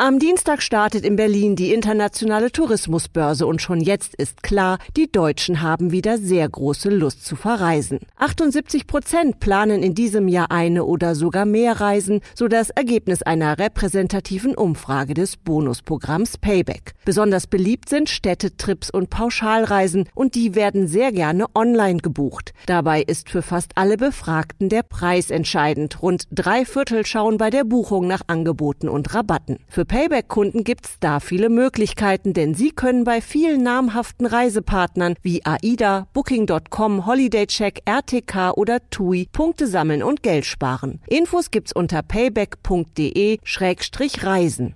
Am Dienstag startet in Berlin die internationale Tourismusbörse und schon jetzt ist klar, die Deutschen haben wieder sehr große Lust zu verreisen. 78 Prozent planen in diesem Jahr eine oder sogar mehr Reisen, so das Ergebnis einer repräsentativen Umfrage des Bonusprogramms Payback. Besonders beliebt sind Städtetrips und Pauschalreisen und die werden sehr gerne online gebucht. Dabei ist für fast alle Befragten der Preis entscheidend. Rund drei Viertel schauen bei der Buchung nach Angeboten und Rabatten. Für Payback-Kunden gibt's da viele Möglichkeiten, denn sie können bei vielen namhaften Reisepartnern wie AIDA, Booking.com, Holidaycheck, RTK oder TUI Punkte sammeln und Geld sparen. Infos gibt's unter payback.de-reisen.